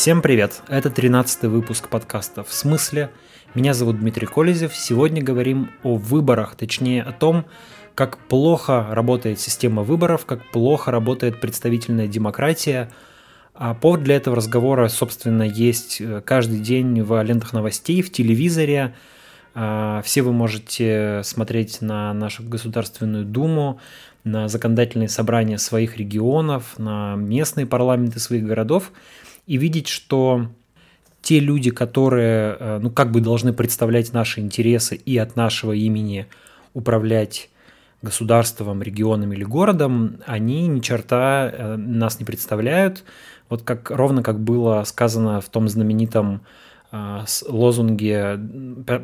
Всем привет! Это 13 выпуск подкаста «В смысле?». Меня зовут Дмитрий Колезев. Сегодня говорим о выборах, точнее о том, как плохо работает система выборов, как плохо работает представительная демократия. А повод для этого разговора, собственно, есть э, каждый день в лентах новостей, в телевизоре. А, все вы можете смотреть на нашу Государственную Думу, на законодательные собрания своих регионов, на местные парламенты своих городов и видеть, что те люди, которые, э, ну, как бы должны представлять наши интересы и от нашего имени управлять государством, регионом или городом, они ни черта э, нас не представляют. Вот как ровно как было сказано в том знаменитом э, лозунге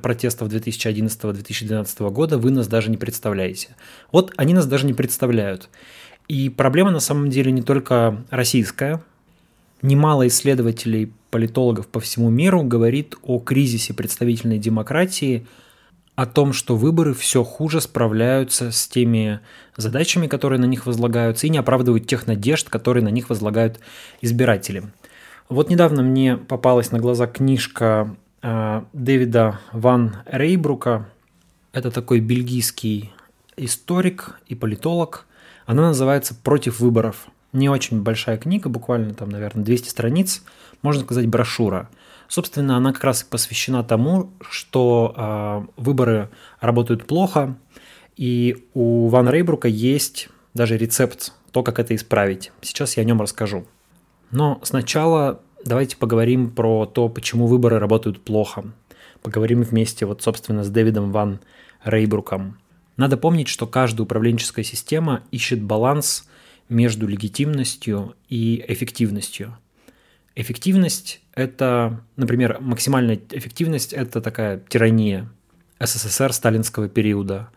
протестов 2011-2012 года «Вы нас даже не представляете». Вот они нас даже не представляют. И проблема на самом деле не только российская, Немало исследователей, политологов по всему миру говорит о кризисе представительной демократии, о том, что выборы все хуже справляются с теми задачами, которые на них возлагаются, и не оправдывают тех надежд, которые на них возлагают избиратели. Вот недавно мне попалась на глаза книжка э, Дэвида Ван Рейбрука. Это такой бельгийский историк и политолог. Она называется «Против выборов» не очень большая книга, буквально там, наверное, 200 страниц, можно сказать, брошюра. Собственно, она как раз посвящена тому, что э, выборы работают плохо, и у Ван Рейбрука есть даже рецепт, то, как это исправить. Сейчас я о нем расскажу. Но сначала давайте поговорим про то, почему выборы работают плохо. Поговорим вместе, вот, собственно, с Дэвидом Ван Рейбруком. Надо помнить, что каждая управленческая система ищет баланс между легитимностью и эффективностью. Эффективность – это, например, максимальная эффективность – это такая тирания СССР сталинского периода.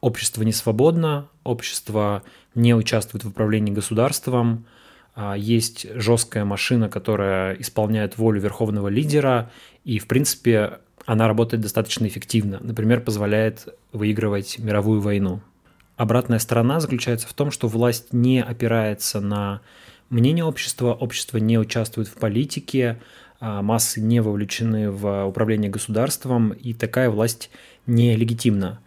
Общество не свободно, общество не участвует в управлении государством, а есть жесткая машина, которая исполняет волю верховного лидера, и, в принципе, она работает достаточно эффективно. Например, позволяет выигрывать мировую войну. Обратная сторона заключается в том, что власть не опирается на мнение общества, общество не участвует в политике, а массы не вовлечены в управление государством, и такая власть нелегитимна.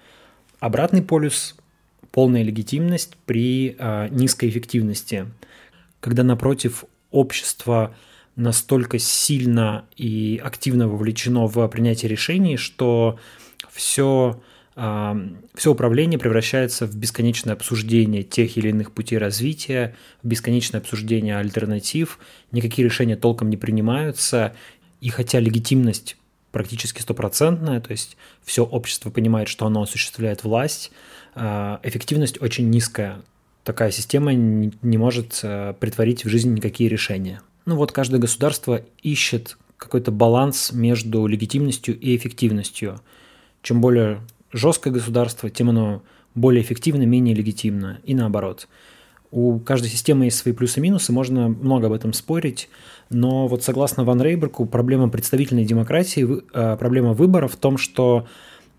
Обратный полюс – полная легитимность при а, низкой эффективности, когда, напротив, общество настолько сильно и активно вовлечено в принятие решений, что все все управление превращается в бесконечное обсуждение тех или иных путей развития, в бесконечное обсуждение альтернатив, никакие решения толком не принимаются, и хотя легитимность практически стопроцентная, то есть все общество понимает, что оно осуществляет власть, а, эффективность очень низкая. Такая система не может э, притворить в жизнь никакие решения. Ну вот каждое государство ищет какой-то баланс между легитимностью и эффективностью. Чем более жесткое государство, тем оно более эффективно, менее легитимно, и наоборот. У каждой системы есть свои плюсы и минусы, можно много об этом спорить, но вот согласно Ван Рейберку, проблема представительной демократии, э, проблема выбора в том, что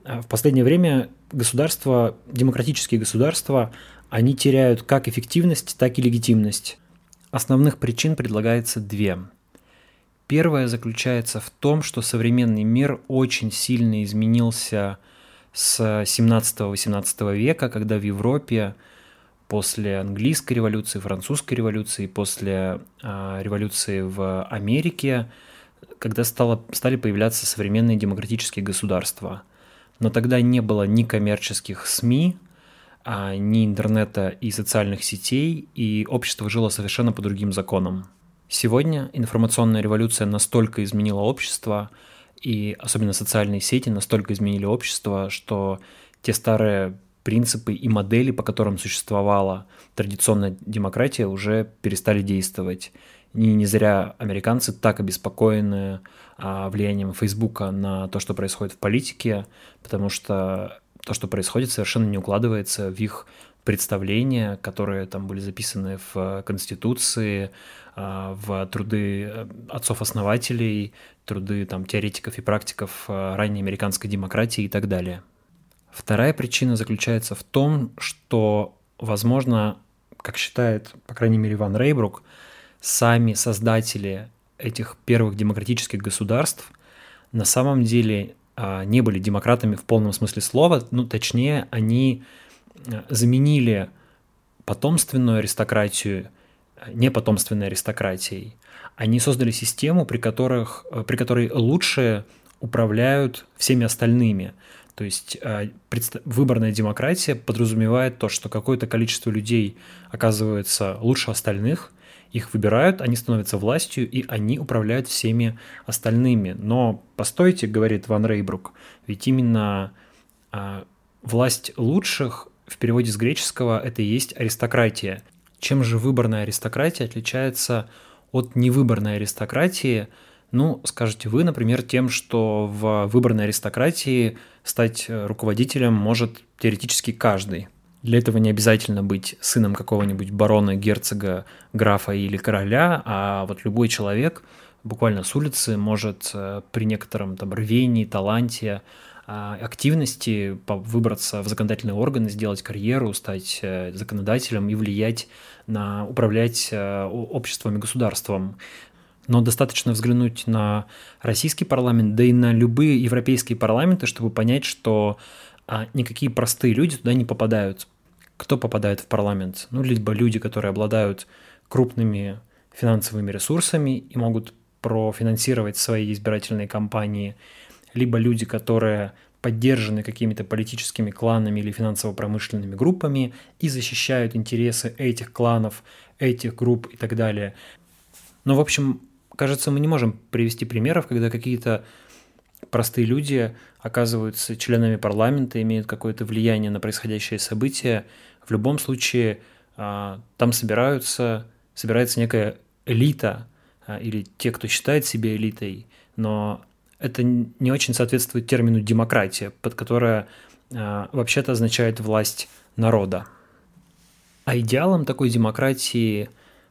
э, в последнее время государства, демократические государства, они теряют как эффективность, так и легитимность. Основных причин предлагается две. Первая заключается в том, что современный мир очень сильно изменился – с 17-18 века, когда в Европе после английской революции, французской революции, после э, революции в Америке, когда стало, стали появляться современные демократические государства. Но тогда не было ни коммерческих СМИ, а, ни интернета и социальных сетей, и общество жило совершенно по другим законам. Сегодня информационная революция настолько изменила общество, и особенно социальные сети настолько изменили общество, что те старые принципы и модели, по которым существовала традиционная демократия, уже перестали действовать. И не зря американцы так обеспокоены а, влиянием Фейсбука на то, что происходит в политике, потому что то, что происходит, совершенно не укладывается в их представления, которые там были записаны в Конституции, а, в труды э, отцов-основателей, труды там, теоретиков и практиков э, ранней американской демократии и так далее. Вторая причина заключается в том, что, возможно, как считает, по крайней мере, Ван Рейбрук, сами создатели этих первых демократических государств на самом деле а, не были демократами в полном смысле слова, ну точнее они заменили потомственную аристократию непотомственной аристократией. Они создали систему, при, которых, при которой лучшие управляют всеми остальными. То есть выборная демократия подразумевает то, что какое-то количество людей оказывается лучше остальных – их выбирают, они становятся властью, и они управляют всеми остальными. Но постойте, говорит Ван Рейбрук, ведь именно а, власть лучших в переводе с греческого это и есть аристократия. Чем же выборная аристократия отличается от невыборной аристократии? Ну, скажете вы, например, тем, что в выборной аристократии стать руководителем может теоретически каждый. Для этого не обязательно быть сыном какого-нибудь барона, герцога, графа или короля, а вот любой человек буквально с улицы может э, при некотором там рвении, таланте, активности выбраться в законодательные органы, сделать карьеру, стать э, законодателем и влиять на управлять э, обществом и государством. Но достаточно взглянуть на российский парламент, да и на любые европейские парламенты, чтобы понять, что а никакие простые люди туда не попадают. Кто попадает в парламент? Ну, либо люди, которые обладают крупными финансовыми ресурсами и могут профинансировать свои избирательные кампании, либо люди, которые поддержаны какими-то политическими кланами или финансово-промышленными группами и защищают интересы этих кланов, этих групп и так далее. Но, в общем, кажется, мы не можем привести примеров, когда какие-то простые люди оказываются членами парламента, имеют какое-то влияние на происходящее события. В любом случае а, там собираются, собирается некая элита а, или те, кто считает себя элитой, но это не очень соответствует термину демократия, под которая а, вообще-то означает власть народа. А идеалом такой демократии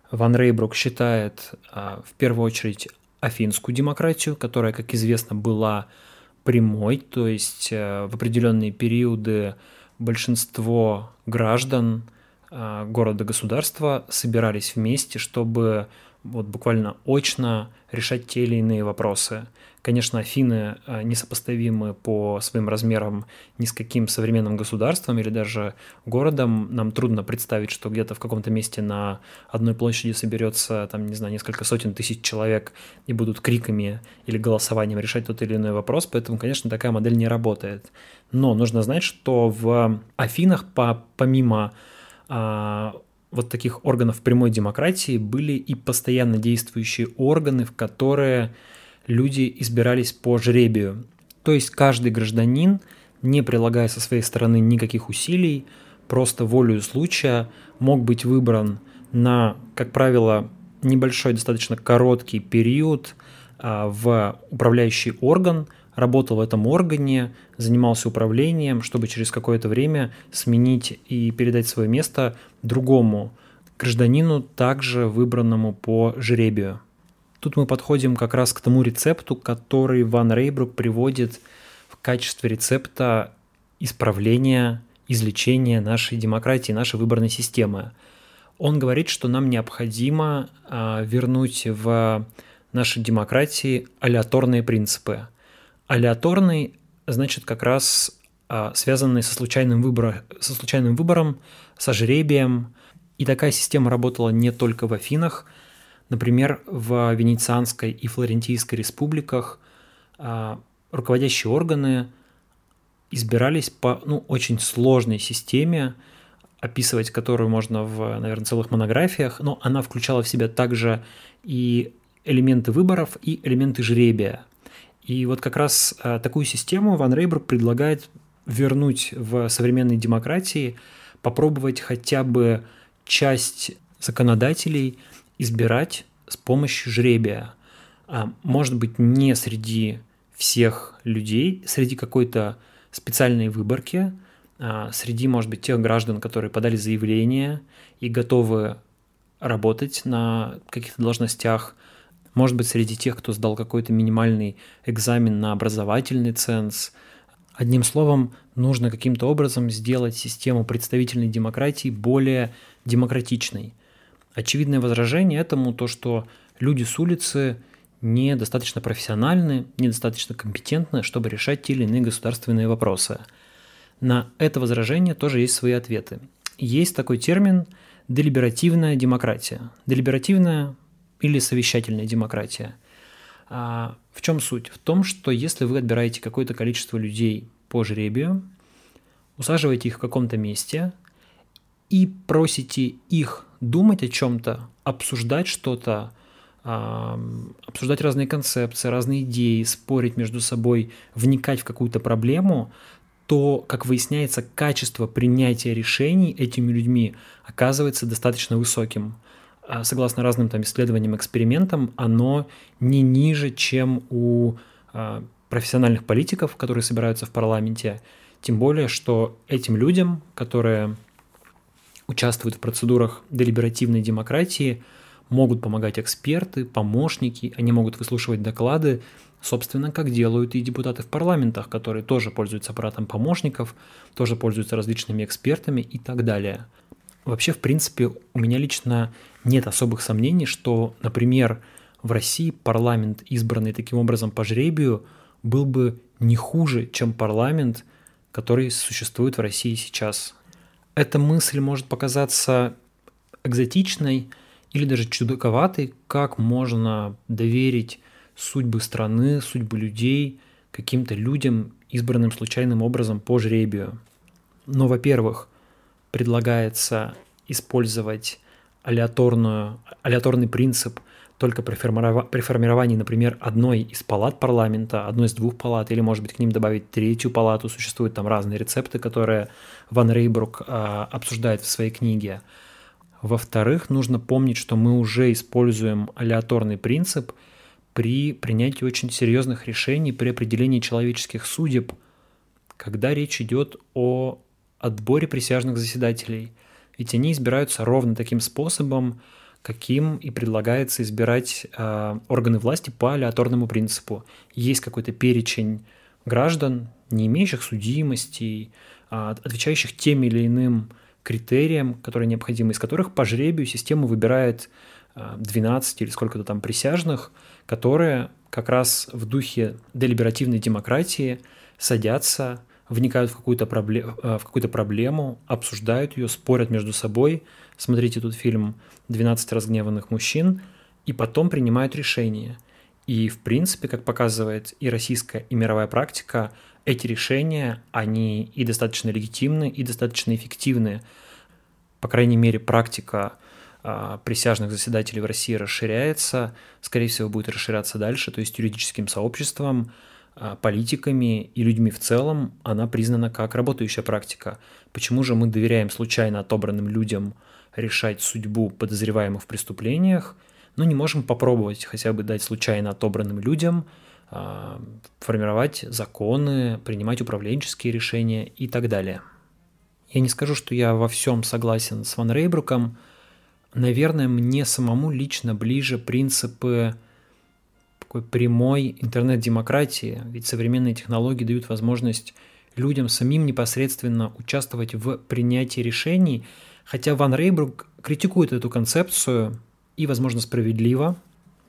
Ван Рейбрук считает в первую очередь афинскую демократию, которая, как известно, была прямой, то есть э, в определенные периоды большинство граждан э, города-государства собирались вместе, чтобы вот буквально очно решать те или иные вопросы. Конечно, Афины э, несопоставимы по своим размерам ни с каким современным государством или даже городом. Нам трудно представить, что где-то в каком-то месте на одной площади соберется, там, не знаю, несколько сотен тысяч человек и будут криками или голосованием решать тот или иной вопрос, поэтому, конечно, такая модель не работает. Но нужно знать, что в Афинах по, помимо а, вот таких органов прямой демократии были и постоянно действующие органы, в которые люди избирались по жребию. То есть каждый гражданин, не прилагая со своей стороны никаких усилий, просто волею случая мог быть выбран на, как правило, небольшой, достаточно короткий период а, в управляющий орган, работал в этом органе, занимался управлением, чтобы через какое-то время сменить и передать свое место другому гражданину, также выбранному по жребию. Тут мы подходим как раз к тому рецепту, который Ван Рейбрук приводит в качестве рецепта исправления, излечения нашей демократии, нашей выборной системы. Он говорит, что нам необходимо а, вернуть в нашей демократии алиаторные принципы. Алиаторный значит как раз а, связанный со случайным, выбором, со случайным выбором, со жребием. И такая система работала не только в Афинах – Например, в Венецианской и Флорентийской республиках а, руководящие органы избирались по ну, очень сложной системе, описывать которую можно в, наверное, целых монографиях, но она включала в себя также и элементы выборов, и элементы жребия. И вот как раз а, такую систему Ван Рейбрук предлагает вернуть в современной демократии, попробовать хотя бы часть законодателей – избирать с помощью жребия. А, может быть, не среди всех людей, среди какой-то специальной выборки, а, среди, может быть, тех граждан, которые подали заявление и готовы работать на каких-то должностях, может быть, среди тех, кто сдал какой-то минимальный экзамен на образовательный ценз. Одним словом, нужно каким-то образом сделать систему представительной демократии более демократичной. Очевидное возражение этому то, что люди с улицы недостаточно профессиональны, недостаточно компетентны, чтобы решать те или иные государственные вопросы. На это возражение тоже есть свои ответы. Есть такой термин делиберативная демократия. Делиберативная или совещательная демократия. А в чем суть? В том, что если вы отбираете какое-то количество людей по жребию, усаживаете их в каком-то месте и просите их думать о чем-то, обсуждать что-то, обсуждать разные концепции, разные идеи, спорить между собой, вникать в какую-то проблему, то, как выясняется, качество принятия решений этими людьми оказывается достаточно высоким. А согласно разным там исследованиям, экспериментам, оно не ниже, чем у а, профессиональных политиков, которые собираются в парламенте. Тем более, что этим людям, которые участвуют в процедурах делиберативной демократии, могут помогать эксперты, помощники, они могут выслушивать доклады, собственно, как делают и депутаты в парламентах, которые тоже пользуются аппаратом помощников, тоже пользуются различными экспертами и так далее. Вообще, в принципе, у меня лично нет особых сомнений, что, например, в России парламент, избранный таким образом по жребию, был бы не хуже, чем парламент, который существует в России сейчас. Эта мысль может показаться экзотичной или даже чудаковатой, как можно доверить судьбы страны, судьбы людей каким-то людям, избранным случайным образом по жребию. Но, во-первых, предлагается использовать алиаторную, алиаторный принцип только при, формиров... при формировании, например, одной из палат парламента, одной из двух палат, или, может быть, к ним добавить третью палату. Существуют там разные рецепты, которые Ван Рейбрук а, обсуждает в своей книге. Во-вторых, нужно помнить, что мы уже используем алиаторный принцип – при принятии очень серьезных решений при определении человеческих судеб, когда речь идет о отборе присяжных заседателей. Ведь они избираются ровно таким способом, каким и предлагается избирать э, органы власти по алиаторному принципу. Есть какой-то перечень граждан, не имеющих судимости, э, отвечающих тем или иным критериям, которые необходимы, из которых по жребию система выбирает 12 или сколько-то там присяжных, которые как раз в духе делиберативной демократии садятся, вникают в какую-то, пробле- э, в какую-то проблему, обсуждают ее, спорят между собой. Смотрите тут фильм «12 разгневанных мужчин», и потом принимают решение. И, в принципе, как показывает и российская, и мировая практика, эти решения, они и достаточно легитимны, и достаточно эффективны. По крайней мере, практика а, присяжных заседателей в России расширяется, скорее всего, будет расширяться дальше, то есть юридическим сообществом, политиками и людьми в целом она признана как работающая практика. Почему же мы доверяем случайно отобранным людям решать судьбу подозреваемых в преступлениях, но не можем попробовать хотя бы дать случайно отобранным людям а, формировать законы, принимать управленческие решения и так далее. Я не скажу, что я во всем согласен с Ван Рейбруком, наверное, мне самому лично ближе принципы такой прямой интернет-демократии, ведь современные технологии дают возможность людям самим непосредственно участвовать в принятии решений, хотя Ван Рейбрук критикует эту концепцию и, возможно, справедливо.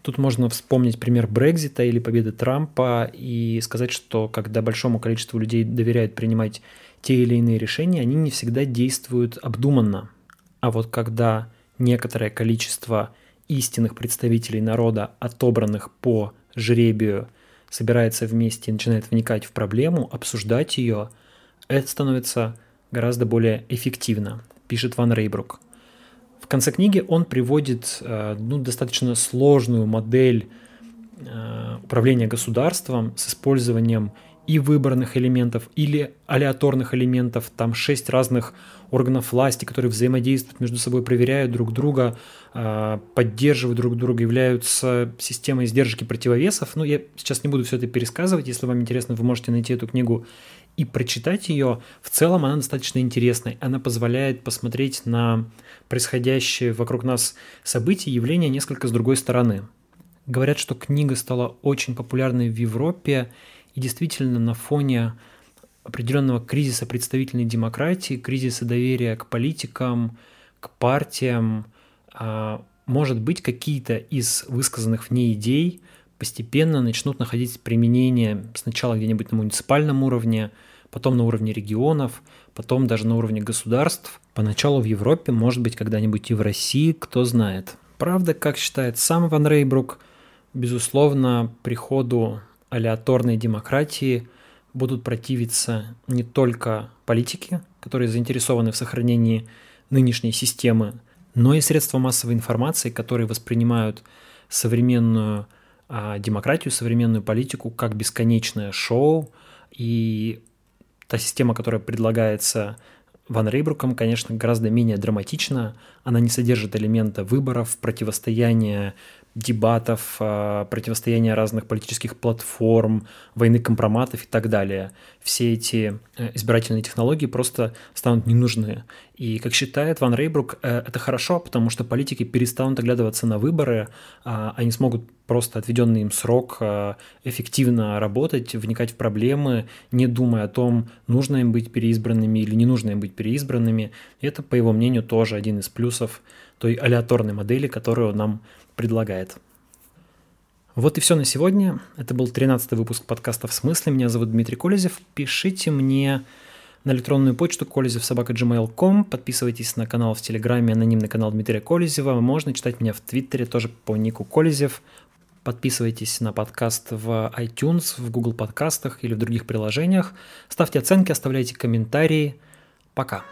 Тут можно вспомнить пример Брекзита или победы Трампа и сказать, что когда большому количеству людей доверяют принимать те или иные решения, они не всегда действуют обдуманно. А вот когда некоторое количество истинных представителей народа, отобранных по жребию, собирается вместе и начинает вникать в проблему, обсуждать ее, это становится гораздо более эффективно, пишет Ван Рейбрук. В конце книги он приводит э, ну, достаточно сложную модель э, управления государством с использованием и выборных элементов, или алиаторных элементов, там шесть разных органов власти, которые взаимодействуют между собой, проверяют друг друга, а, поддерживают друг друга, являются системой сдержки противовесов. Ну, я сейчас не буду все это пересказывать, если вам интересно, вы можете найти эту книгу и прочитать ее. В целом она достаточно интересная, она позволяет посмотреть на происходящее вокруг нас события, явления несколько с другой стороны. Говорят, что книга стала очень популярной в Европе, и действительно на фоне определенного кризиса представительной демократии, кризиса доверия к политикам, к партиям, а, может быть, какие-то из высказанных в ней идей постепенно начнут находить применение сначала где-нибудь на муниципальном уровне, потом на уровне регионов, потом даже на уровне государств. Поначалу в Европе, может быть, когда-нибудь и в России, кто знает. Правда, как считает сам Ван Рейбрук, безусловно, приходу алиаторной демократии будут противиться не только политики, которые заинтересованы в сохранении нынешней системы, но и средства массовой информации, которые воспринимают современную а, демократию, современную политику как бесконечное шоу. И та система, которая предлагается Ван Рейбруком, конечно, гораздо менее драматична. Она не содержит элемента выборов, противостояния дебатов, а, противостояния разных политических платформ, войны компроматов и так далее. Все эти э, избирательные технологии просто станут ненужны. И, как считает Ван Рейбрук, э, это хорошо, потому что политики перестанут оглядываться на выборы, а, они смогут просто отведенный им срок эффективно работать, вникать в проблемы, не думая о том, нужно им быть переизбранными или не нужно им быть переизбранными. И это, по его мнению, тоже один из плюсов той алиаторной модели, которую нам предлагает. Вот и все на сегодня. Это был 13 выпуск подкаста «В смысле?». Меня зовут Дмитрий Колезев. Пишите мне на электронную почту kolezев.gmail.com. Подписывайтесь на канал в Телеграме, анонимный канал Дмитрия Колезева. Можно читать меня в Твиттере тоже по нику Колезев. Подписывайтесь на подкаст в iTunes, в Google подкастах или в других приложениях. Ставьте оценки, оставляйте комментарии. Пока.